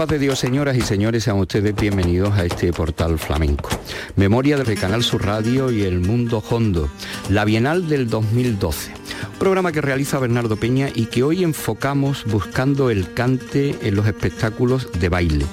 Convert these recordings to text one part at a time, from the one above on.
Paz de Dios, señoras y señores, sean ustedes bienvenidos a este portal flamenco. Memoria del Canal Sur Radio y El Mundo Hondo, la Bienal del 2012 programa que realiza Bernardo Peña y que hoy enfocamos buscando el cante en los espectáculos de baile.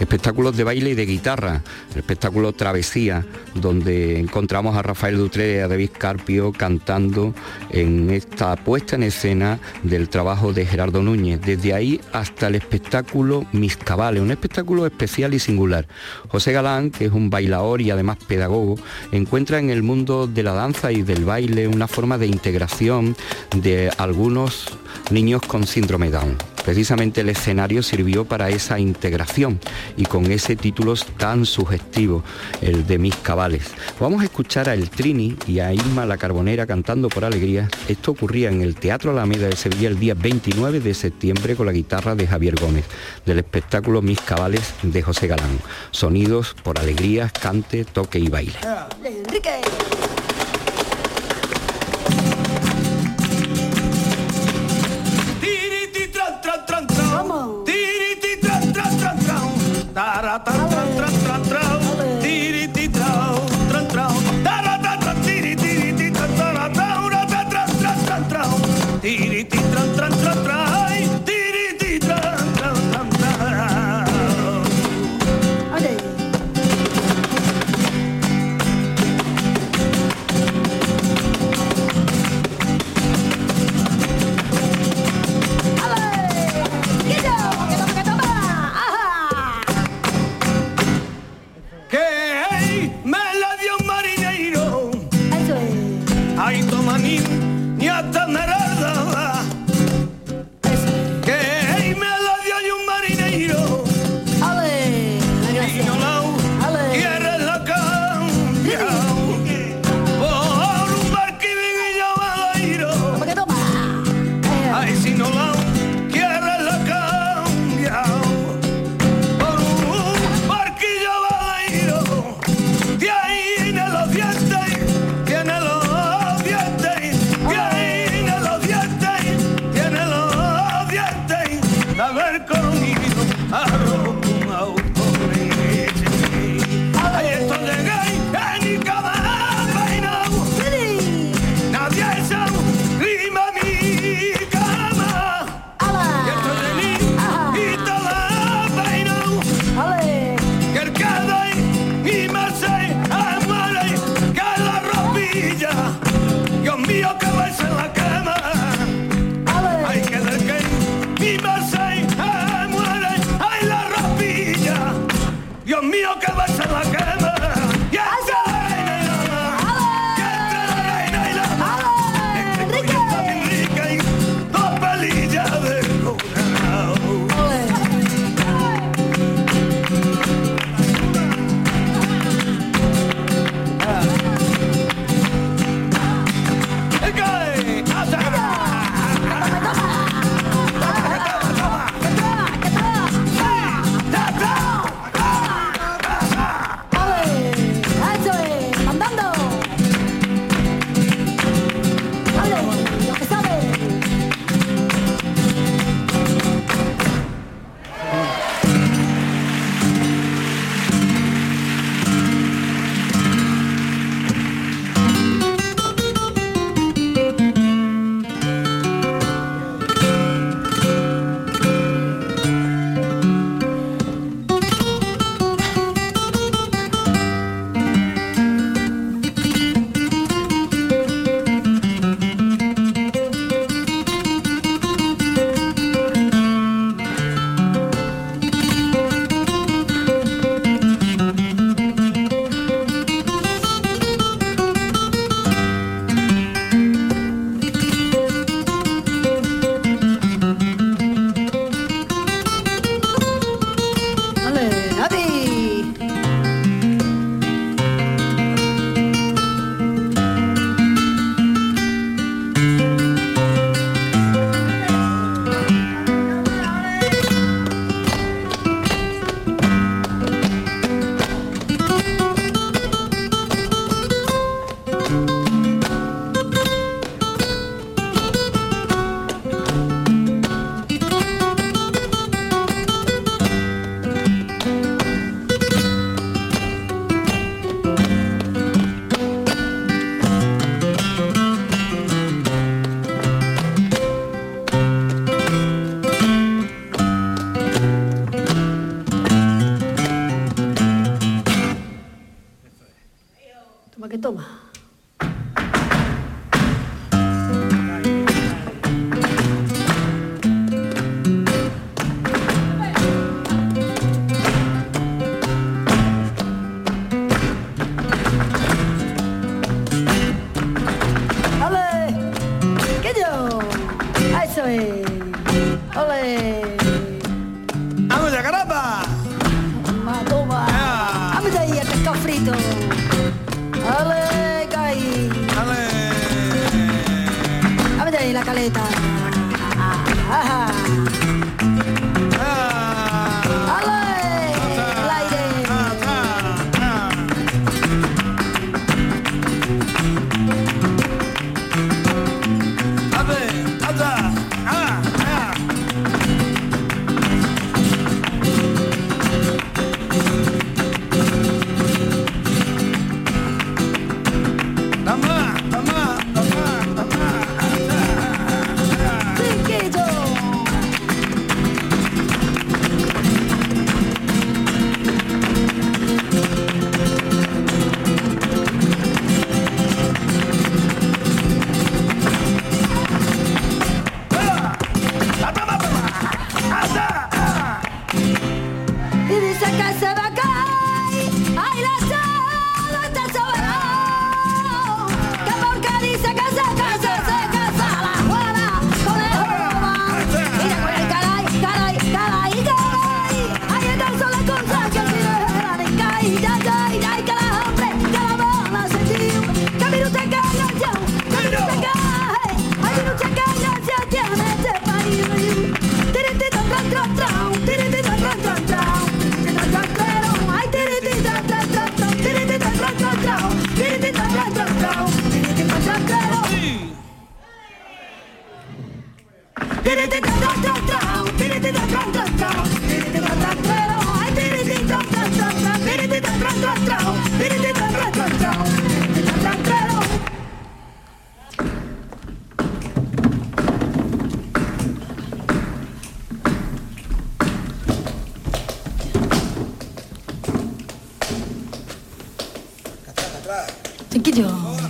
Espectáculos de baile y de guitarra, el espectáculo Travesía, donde encontramos a Rafael Dutré y a David Carpio cantando en esta puesta en escena del trabajo de Gerardo Núñez. Desde ahí hasta el espectáculo Mis Cabales, un espectáculo especial y singular. José Galán, que es un bailador y además pedagogo, encuentra en el mundo de la danza y del baile una forma de integración de algunos niños con síndrome Down. Precisamente el escenario sirvió para esa integración y con ese título tan sugestivo, el de Mis Cabales. Vamos a escuchar a El Trini y a Irma la Carbonera cantando por alegría. Esto ocurría en el Teatro Alameda de Sevilla el día 29 de septiembre con la guitarra de Javier Gómez, del espectáculo Mis Cabales de José Galán. Sonidos por alegrías, cante, toque y baile.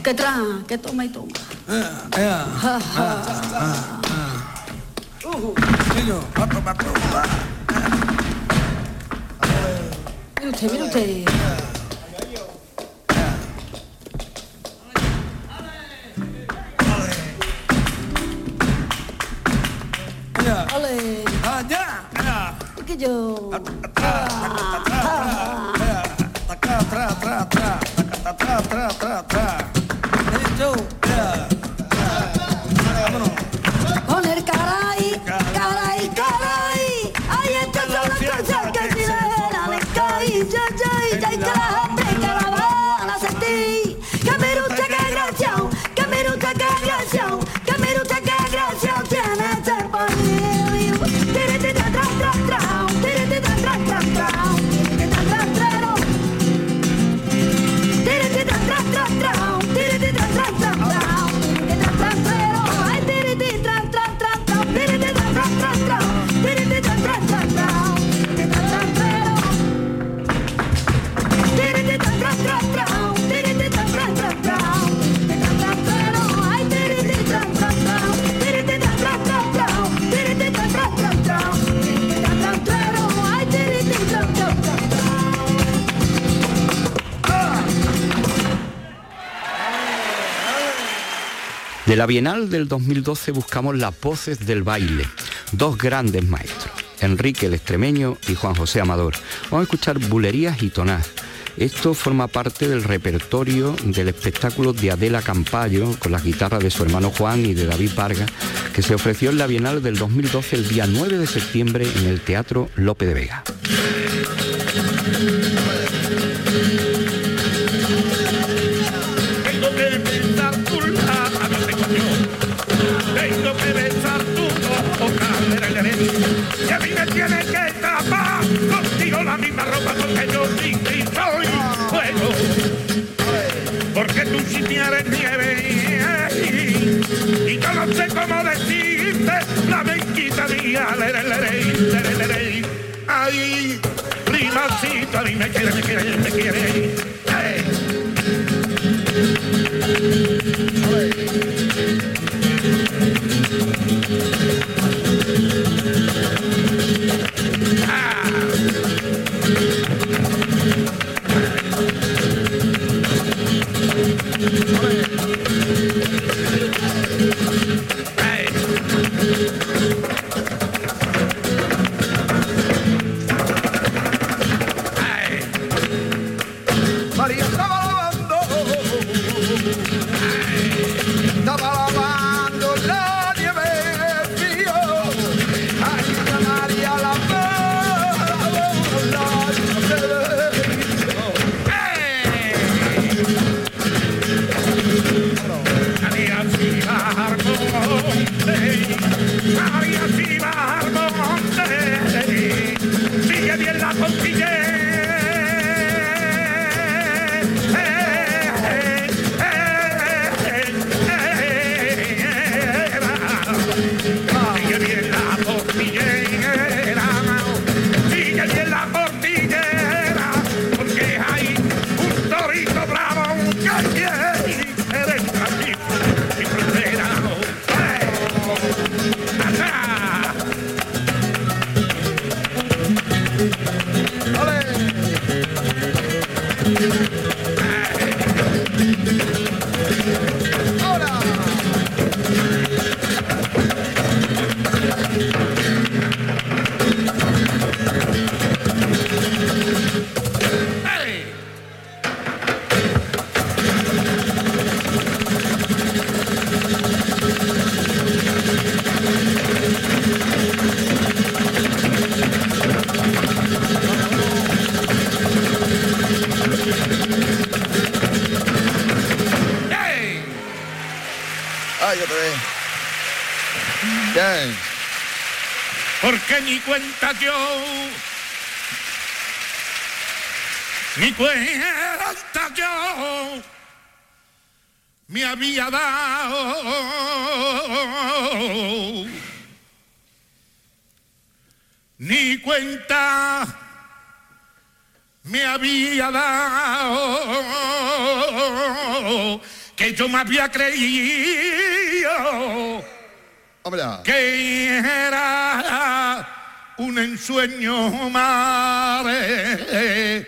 que tra, que toma y toma. Mire usted, mire usted. Ole. Allá. Que yo. Ah. tra, tra, tra, tra, tra, tra, tra, tra. do. Yeah. De la Bienal del 2012 buscamos las voces del baile, dos grandes maestros, Enrique el Extremeño y Juan José Amador. Vamos a escuchar Bulerías y Tonás. Esto forma parte del repertorio del espectáculo de Adela Campayo con las guitarras de su hermano Juan y de David Vargas, que se ofreció en la Bienal del 2012 el día 9 de septiembre en el Teatro Lope de Vega. Y a mí me tiene que tapar contigo la misma ropa porque yo sí, sí soy bueno. Porque tú sí tienes nieve y yo no sé cómo decirte la menquita día. Ay, primacita, a mí me quiere, me quiere, me quiere. Yo me había creído que era un ensueño madre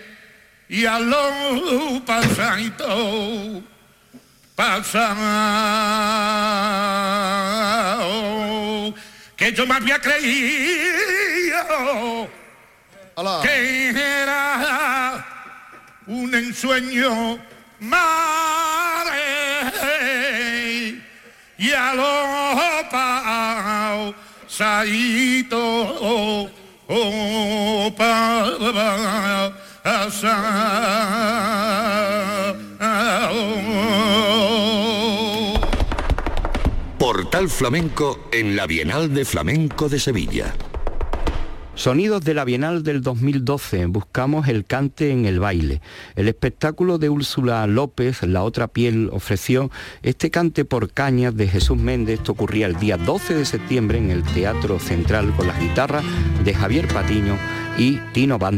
y a lo pasado pasado que yo me había creído Hola. que era un ensueño madre y a lo pausadito oh, pasado. Portal Flamenco en la Bienal de Flamenco de Sevilla. Sonidos de la Bienal del 2012. Buscamos el cante en el baile. El espectáculo de Úrsula López, La otra piel, ofreció este cante por cañas de Jesús Méndez. Esto ocurría el día 12 de septiembre en el Teatro Central con las guitarras de Javier Patiño y Tino Van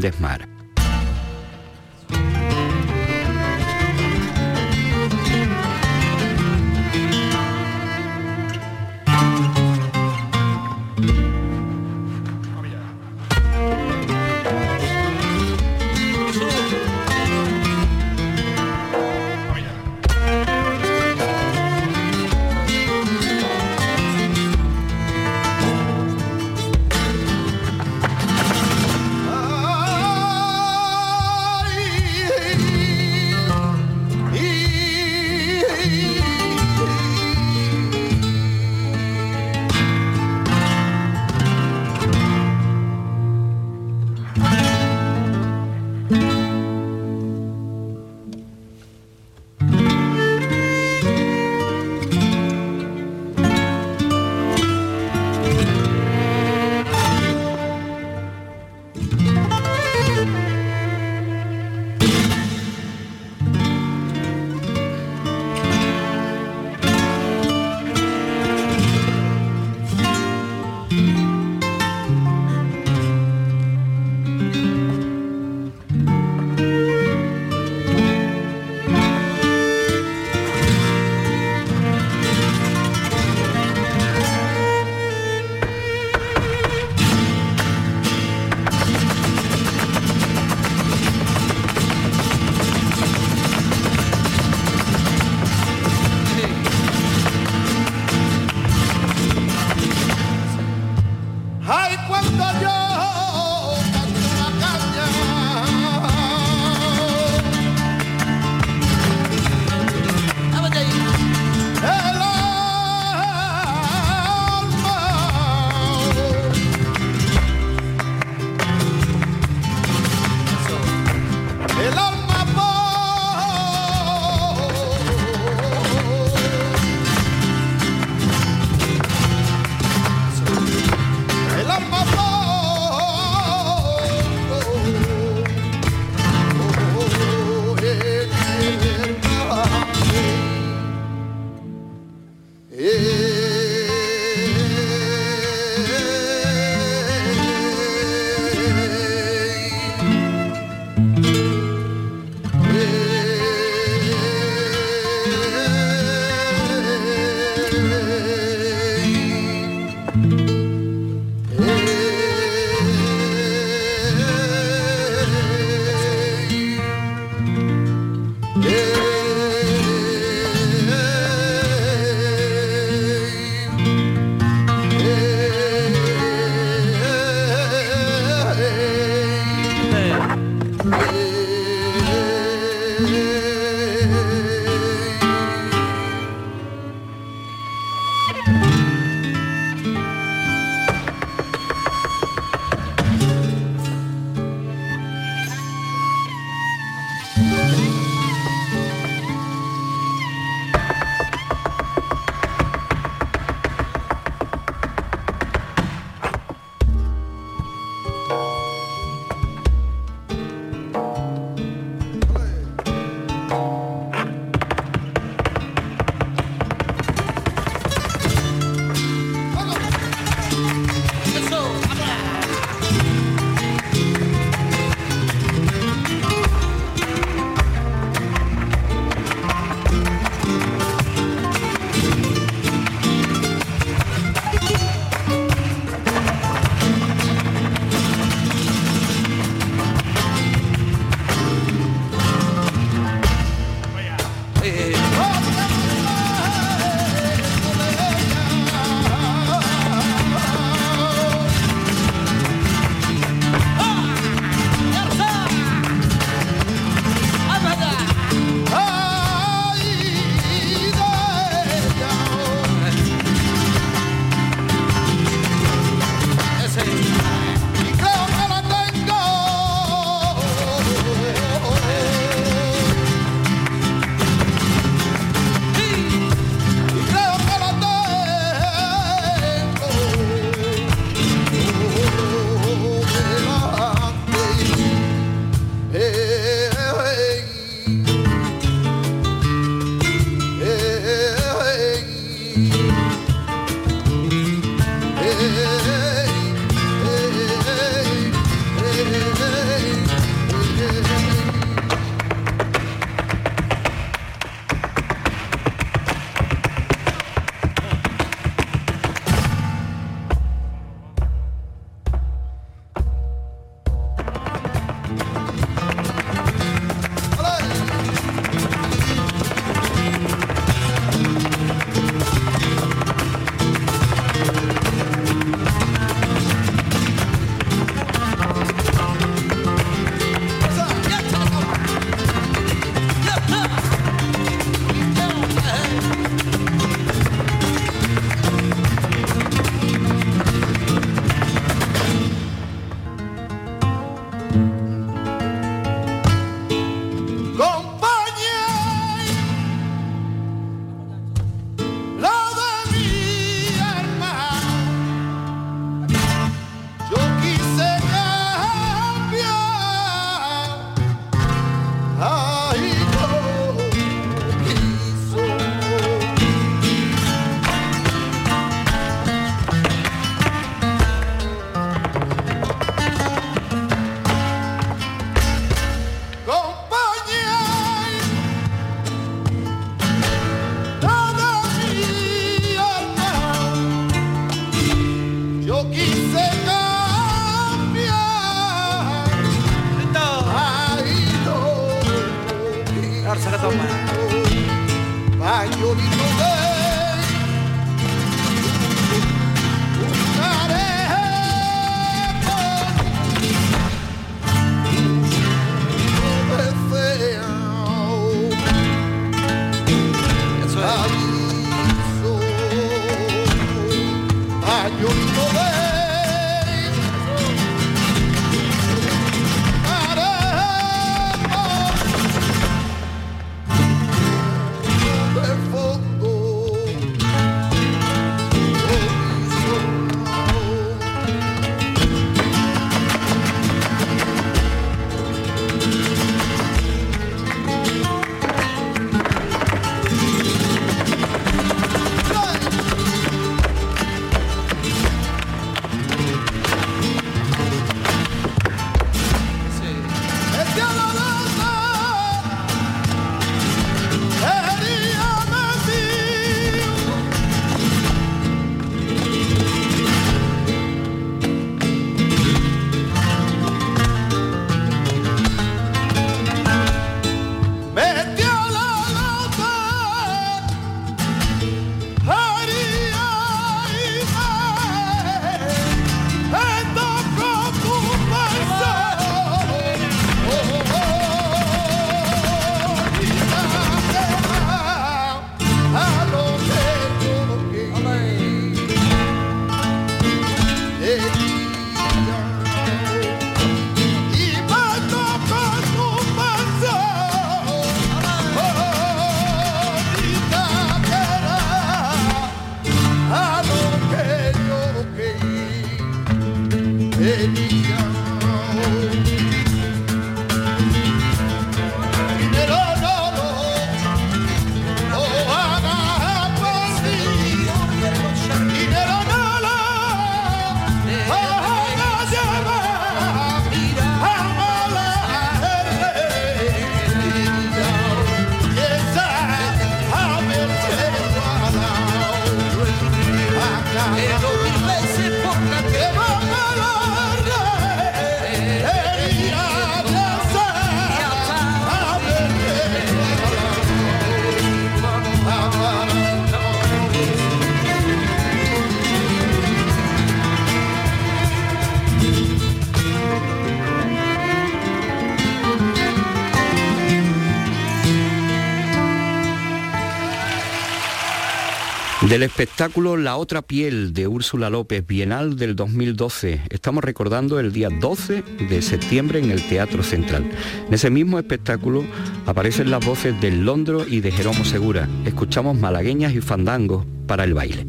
Del espectáculo La otra piel de Úrsula López, Bienal del 2012. Estamos recordando el día 12 de septiembre en el Teatro Central. En ese mismo espectáculo aparecen las voces del Londro y de Jeromo Segura. Escuchamos malagueñas y fandangos para el baile.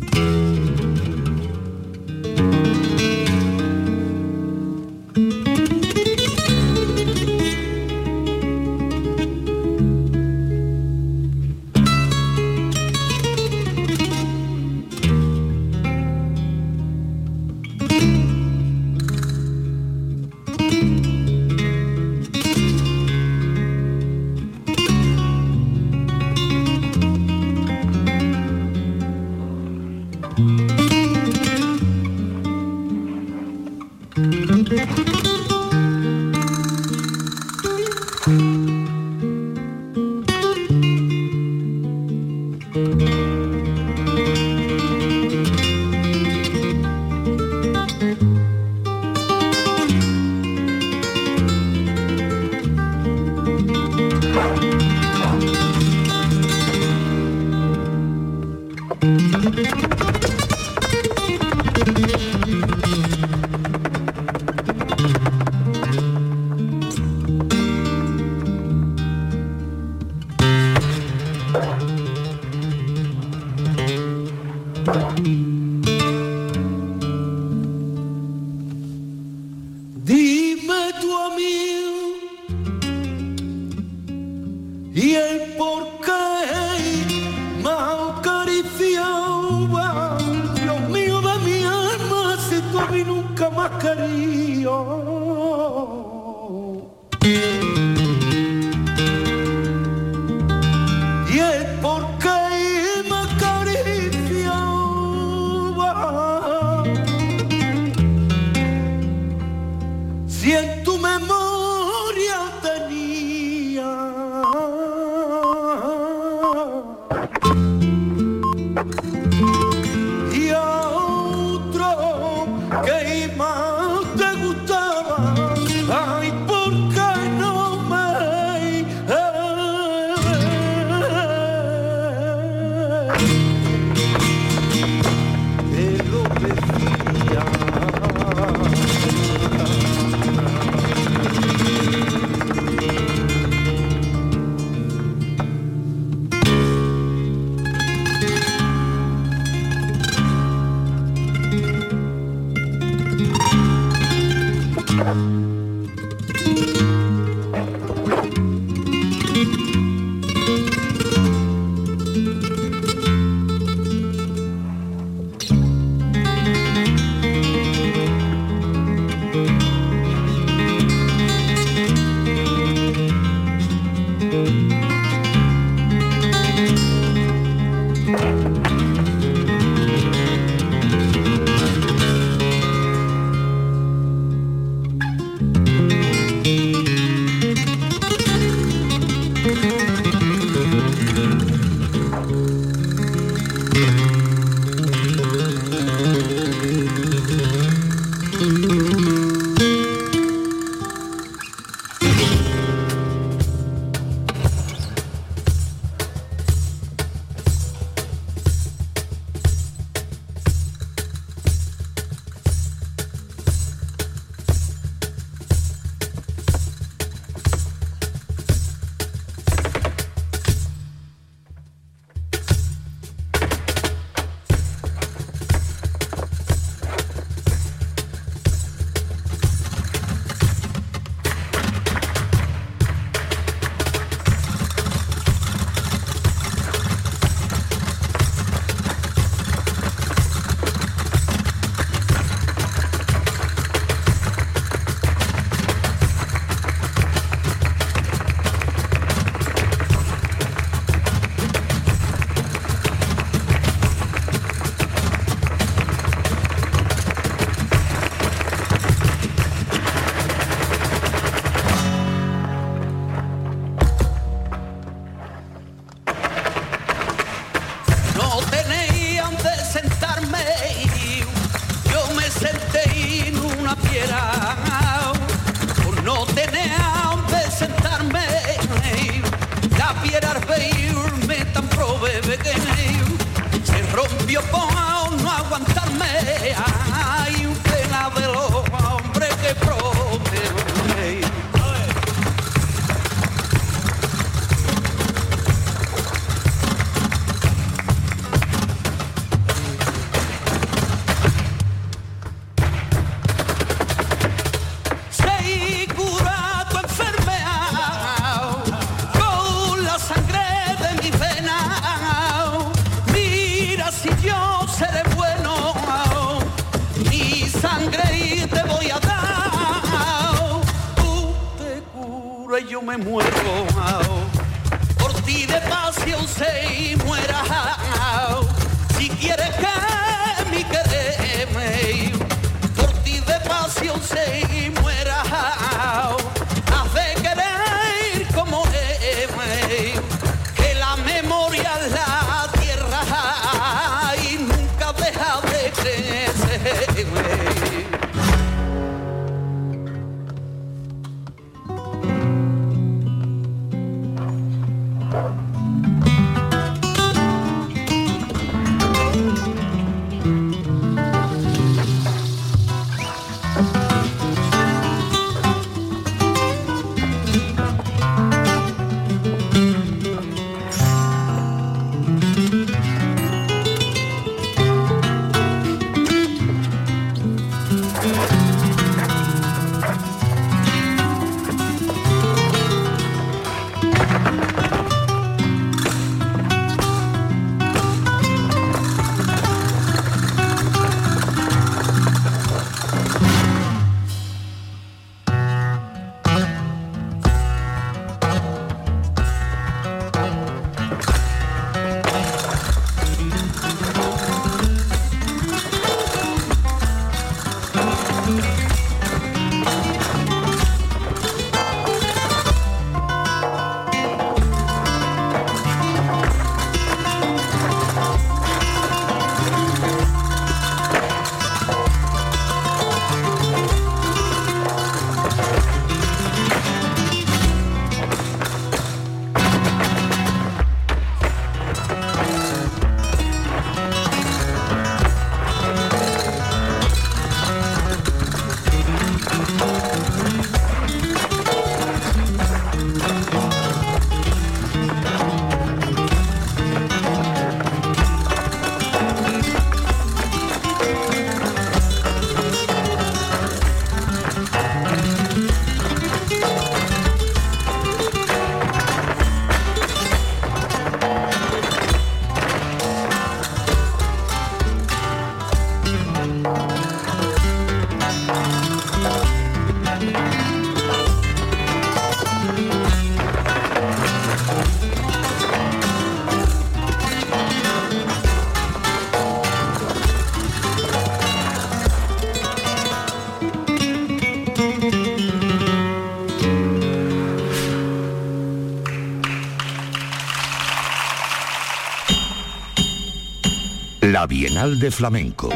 Bienal de Flamenco.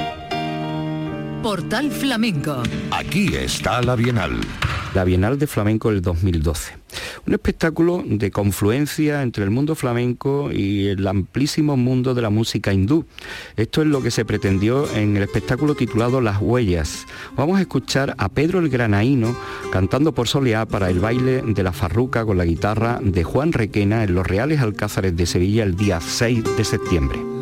Portal Flamenco. Aquí está la Bienal. La Bienal de Flamenco del 2012. Un espectáculo de confluencia entre el mundo flamenco y el amplísimo mundo de la música hindú. Esto es lo que se pretendió en el espectáculo titulado Las Huellas. Vamos a escuchar a Pedro el Granaíno cantando por soleá para el baile de la farruca con la guitarra de Juan Requena en los Reales Alcázares de Sevilla el día 6 de septiembre.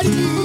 Ay, ay,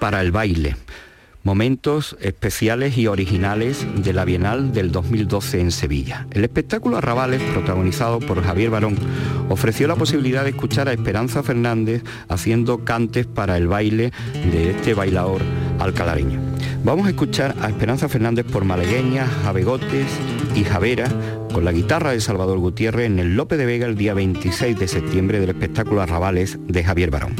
Para el baile. Momentos especiales y originales de la Bienal del 2012 en Sevilla. El espectáculo Arrabales, protagonizado por Javier Barón, ofreció la posibilidad de escuchar a Esperanza Fernández haciendo cantes para el baile de este bailador alcalareño. Vamos a escuchar a Esperanza Fernández por Malagueña, Javegotes y Javera con la guitarra de Salvador Gutiérrez en el Lope de Vega el día 26 de septiembre del espectáculo Arrabales de Javier Barón.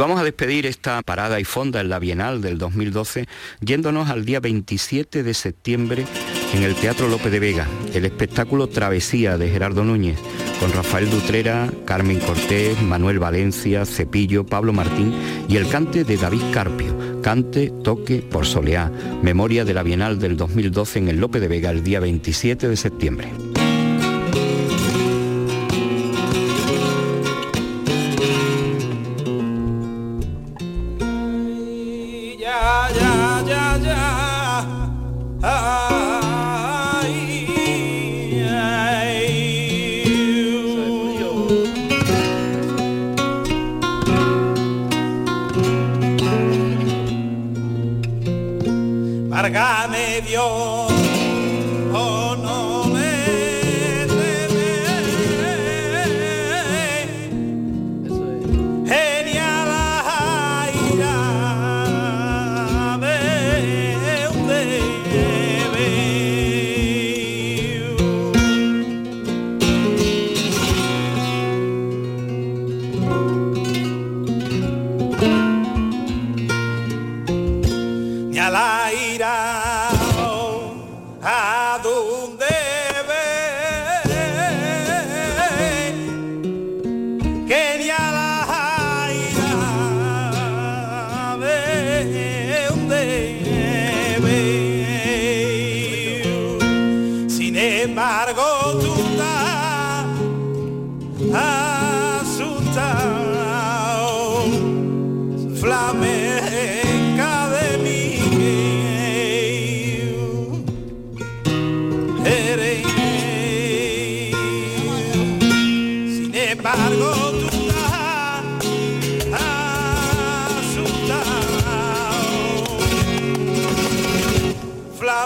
Vamos a despedir esta parada y fonda en la Bienal del 2012 yéndonos al día 27 de septiembre en el Teatro López de Vega, el espectáculo Travesía de Gerardo Núñez, con Rafael Dutrera, Carmen Cortés, Manuel Valencia, Cepillo, Pablo Martín y el cante de David Carpio, Cante, Toque por Soleá, memoria de la Bienal del 2012 en el López de Vega el día 27 de septiembre.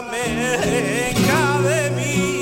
flamenca de mí.